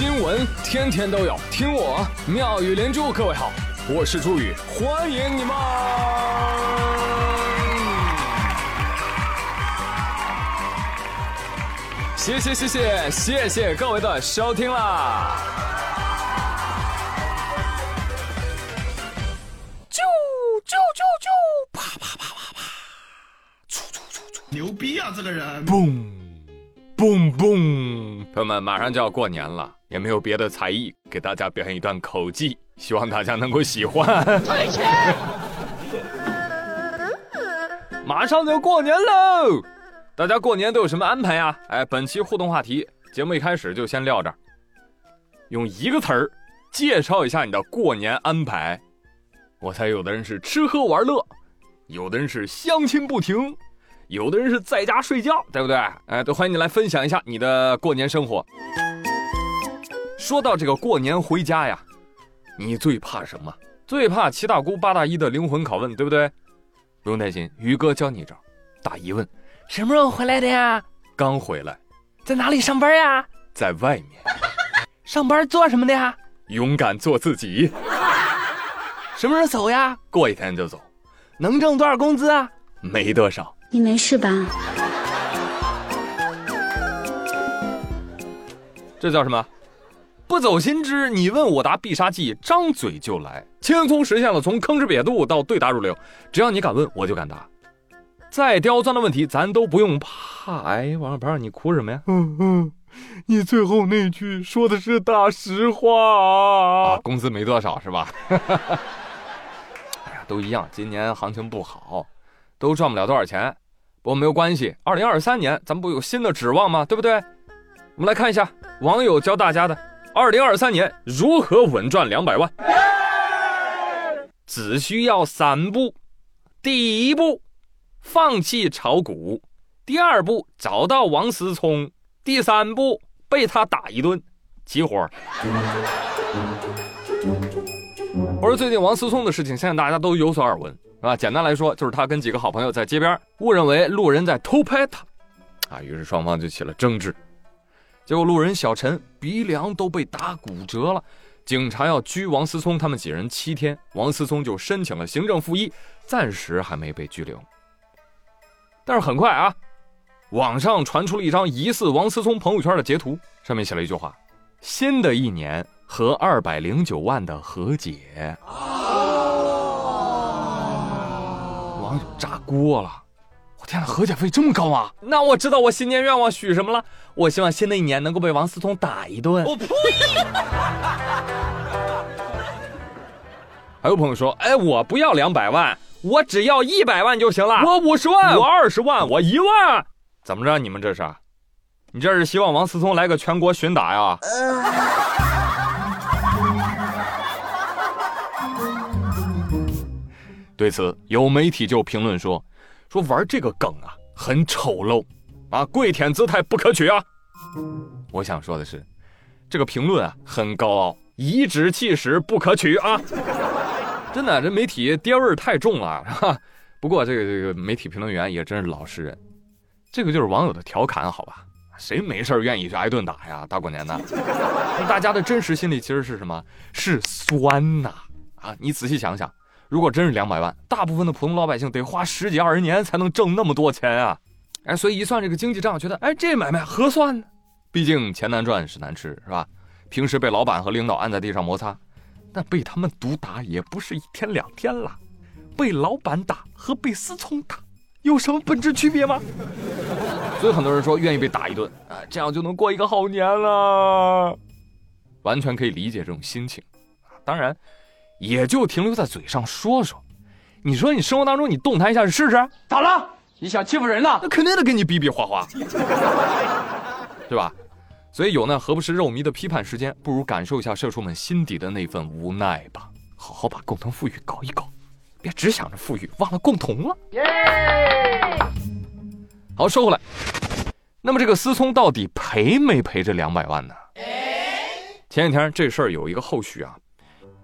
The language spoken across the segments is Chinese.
新闻天天都有，听我妙语连珠。各位好，我是朱宇，欢迎你们！谢谢谢谢谢谢各位的收听啦！啾啾啾啾，啪啪啪啪啪，出出出出，牛逼啊！这个人，嘣嘣嘣！朋友们，马上就要过年了，也没有别的才艺，给大家表演一段口技，希望大家能够喜欢。退钱！马上就要过年喽！大家过年都有什么安排呀？哎，本期互动话题，节目一开始就先撂这儿，用一个词儿介绍一下你的过年安排。我猜有的人是吃喝玩乐，有的人是相亲不停，有的人是在家睡觉，对不对？哎，都欢迎你来分享一下你的过年生活。说到这个过年回家呀，你最怕什么？最怕七大姑八大姨的灵魂拷问，对不对？不用担心，宇哥教你一招。大姨问。什么时候回来的呀？刚回来，在哪里上班呀？在外面。上班做什么的呀？勇敢做自己。什么时候走呀？过一天就走。能挣多少工资啊？没多少。你没事吧？这叫什么？不走心之，你问我答必杀技，张嘴就来，轻松实现了从坑之瘪肚到对答如流。只要你敢问，我就敢答。再刁钻的问题，咱都不用怕。哎，王小胖，你哭什么呀？嗯嗯，你最后那句说的是大实话啊！工资没多少是吧？哎呀，都一样，今年行情不好，都赚不了多少钱。不过没有关系，二零二三年咱们不有新的指望吗？对不对？我们来看一下网友教大家的二零二三年如何稳赚两百万，只需要三步。第一步。放弃炒股，第二步找到王思聪，第三步被他打一顿，齐活。我说最近王思聪的事情，相信大家都有所耳闻，是吧？简单来说，就是他跟几个好朋友在街边误认为路人在偷拍他，啊，于是双方就起了争执。结果路人小陈鼻梁都被打骨折了，警察要拘王思聪他们几人七天，王思聪就申请了行政复议，暂时还没被拘留。但是很快啊，网上传出了一张疑似王思聪朋友圈的截图，上面写了一句话：“新的一年和二百零九万的和解。”网友炸锅了！我天哪，和解费这么高啊？那我知道我新年愿望许什么了？我希望新的一年能够被王思聪打一顿。我呸！还有朋友说：“哎，我不要两百万。”我只要一百万就行了。我五十万，我二十万，我一万。怎么着？你们这是？你这是希望王思聪来个全国巡打呀？对此，有媒体就评论说：“说玩这个梗啊，很丑陋啊，跪舔姿态不可取啊。”我想说的是，这个评论啊很高傲，颐指气使不可取啊。真的，这媒体爹味太重了，哈？不过这个这个媒体评论员也真是老实人，这个就是网友的调侃，好吧？谁没事愿意去挨顿打呀？大过年的，大家的真实心理其实是什么？是酸呐！啊，你仔细想想，如果真是两百万，大部分的普通老百姓得花十几二十年才能挣那么多钱啊！哎，所以一算这个经济账，觉得哎这买卖合算呢。毕竟钱难赚，屎难吃，是吧？平时被老板和领导按在地上摩擦。那被他们毒打也不是一天两天了，被老板打和被思聪打有什么本质区别吗？所以很多人说愿意被打一顿啊，这样就能过一个好年了，完全可以理解这种心情啊。当然，也就停留在嘴上说说。你说你生活当中你动弹一下试试？咋了？你想欺负人呢？那肯定得跟你比比划划，对吧？所以有那何不食肉糜的批判时间，不如感受一下社畜们心底的那份无奈吧。好好把共同富裕搞一搞，别只想着富裕，忘了共同了。耶好，说回来，那么这个思聪到底赔没赔这两百万呢？前几天这事儿有一个后续啊，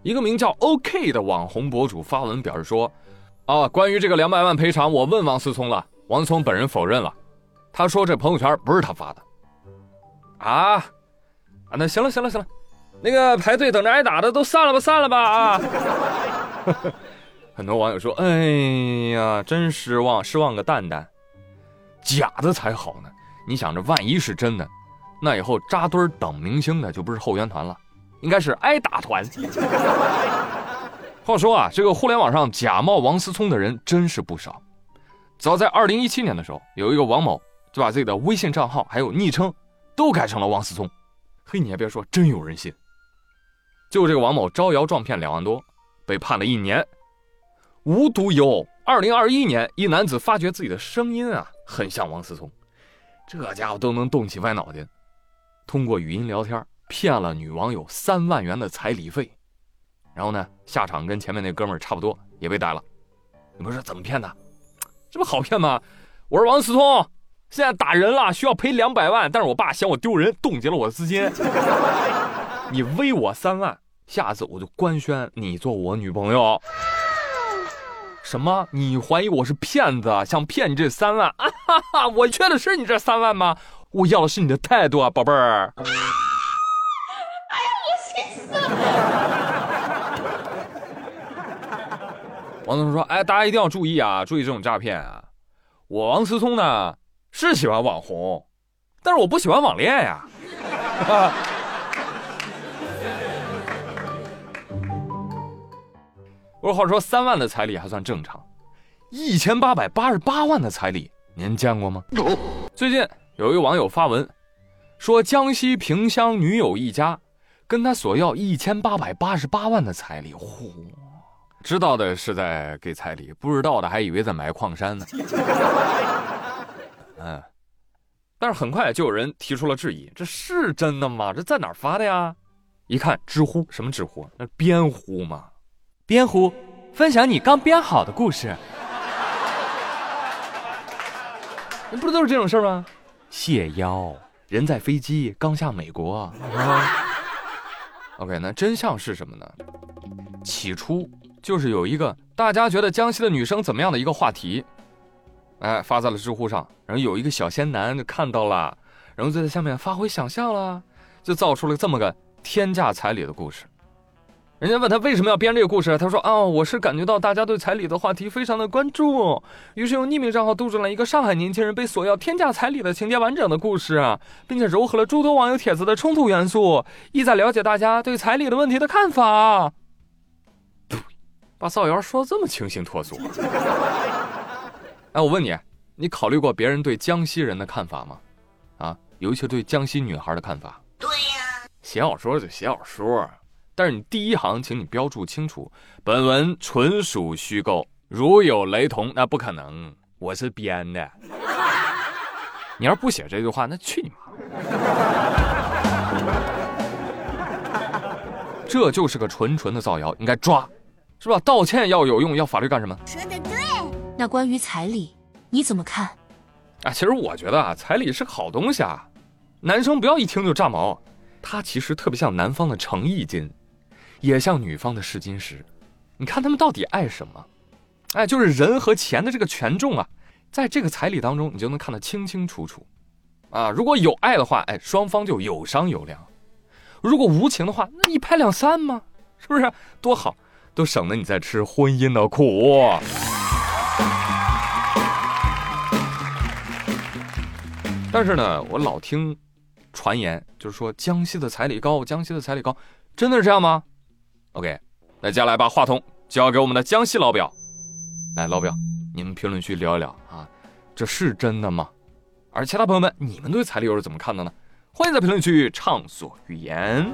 一个名叫 OK 的网红博主发文表示说，啊，关于这个两百万赔偿，我问王思聪了，王思聪本人否认了，他说这朋友圈不是他发的。啊，啊，那行了行了行了，那个排队等着挨打的都散了吧散了吧啊！很多网友说：“哎呀，真失望，失望个蛋蛋，假的才好呢。你想着万一是真的，那以后扎堆等明星的就不是后援团了，应该是挨打团。”话说啊，这个互联网上假冒王思聪的人真是不少。早在二零一七年的时候，有一个王某就把自己的微信账号还有昵称都改成了王思聪。嘿，你还别说，真有人信。就这个王某招摇撞骗两万多，被判了一年。无独有偶，二零二一年，一男子发觉自己的声音啊很像王思聪，这家伙都能动起歪脑筋，通过语音聊天骗了女网友三万元的彩礼费，然后呢下场跟前面那哥们儿差不多，也被逮了。你不是怎么骗的？这不好骗吗？我是王思聪，现在打人了，需要赔两百万，但是我爸嫌我丢人，冻结了我的资金。你威我三万，下次我就官宣你做我女朋友。什么？你怀疑我是骗子，想骗你这三万？啊哈哈！我缺的是你这三万吗？我要的是你的态度啊，宝贝儿。王思聪说：“哎，大家一定要注意啊，注意这种诈骗啊！我王思聪呢是喜欢网红，但是我不喜欢网恋呀。”我话说三万的彩礼还算正常，一千八百八十八万的彩礼您见过吗？最近有一个网友发文，说江西萍乡女友一家跟他索要一千八百八十八万的彩礼，嚯！知道的是在给彩礼，不知道的还以为在买矿山呢。嗯，但是很快就有人提出了质疑，这是真的吗？这在哪儿发的呀？一看知乎，什么知乎？那编乎吗？编乎，分享你刚编好的故事。那不是都是这种事儿吗？谢邀，人在飞机刚下美国。OK，那真相是什么呢？起初就是有一个大家觉得江西的女生怎么样的一个话题，哎，发在了知乎上，然后有一个小仙男就看到了，然后就在下面发挥想象了，就造出了这么个天价彩礼的故事。人家问他为什么要编这个故事，他说：“哦，我是感觉到大家对彩礼的话题非常的关注，于是用匿名账号杜撰了一个上海年轻人被索要天价彩礼的情节完整的故事，并且糅合了诸多网友帖子的冲突元素，意在了解大家对彩礼的问题的看法。”把造谣说的这么清新脱俗。哎，我问你，你考虑过别人对江西人的看法吗？啊，尤其对江西女孩的看法？对呀，写小说就写小说。但是你第一行，请你标注清楚，本文纯属虚构，如有雷同，那不可能，我是编的。你要是不写这句话，那去你妈！这就是个纯纯的造谣，应该抓，是吧？道歉要有用，要法律干什么？说的对。那关于彩礼，你怎么看？啊，其实我觉得啊，彩礼是个好东西啊，男生不要一听就炸毛，它其实特别像男方的诚意金。也像女方的试金石，你看他们到底爱什么？哎，就是人和钱的这个权重啊，在这个彩礼当中，你就能看得清清楚楚。啊，如果有爱的话，哎，双方就有商有量；如果无情的话，那一拍两散嘛，是不是多好？都省得你在吃婚姻的苦。但是呢，我老听传言，就是说江西的彩礼高，江西的彩礼高，真的是这样吗？OK，那接下来把话筒交给我们的江西老表，来，老表，你们评论区聊一聊啊，这是真的吗？而其他朋友们，你们对彩礼又是怎么看的呢？欢迎在评论区畅所欲言。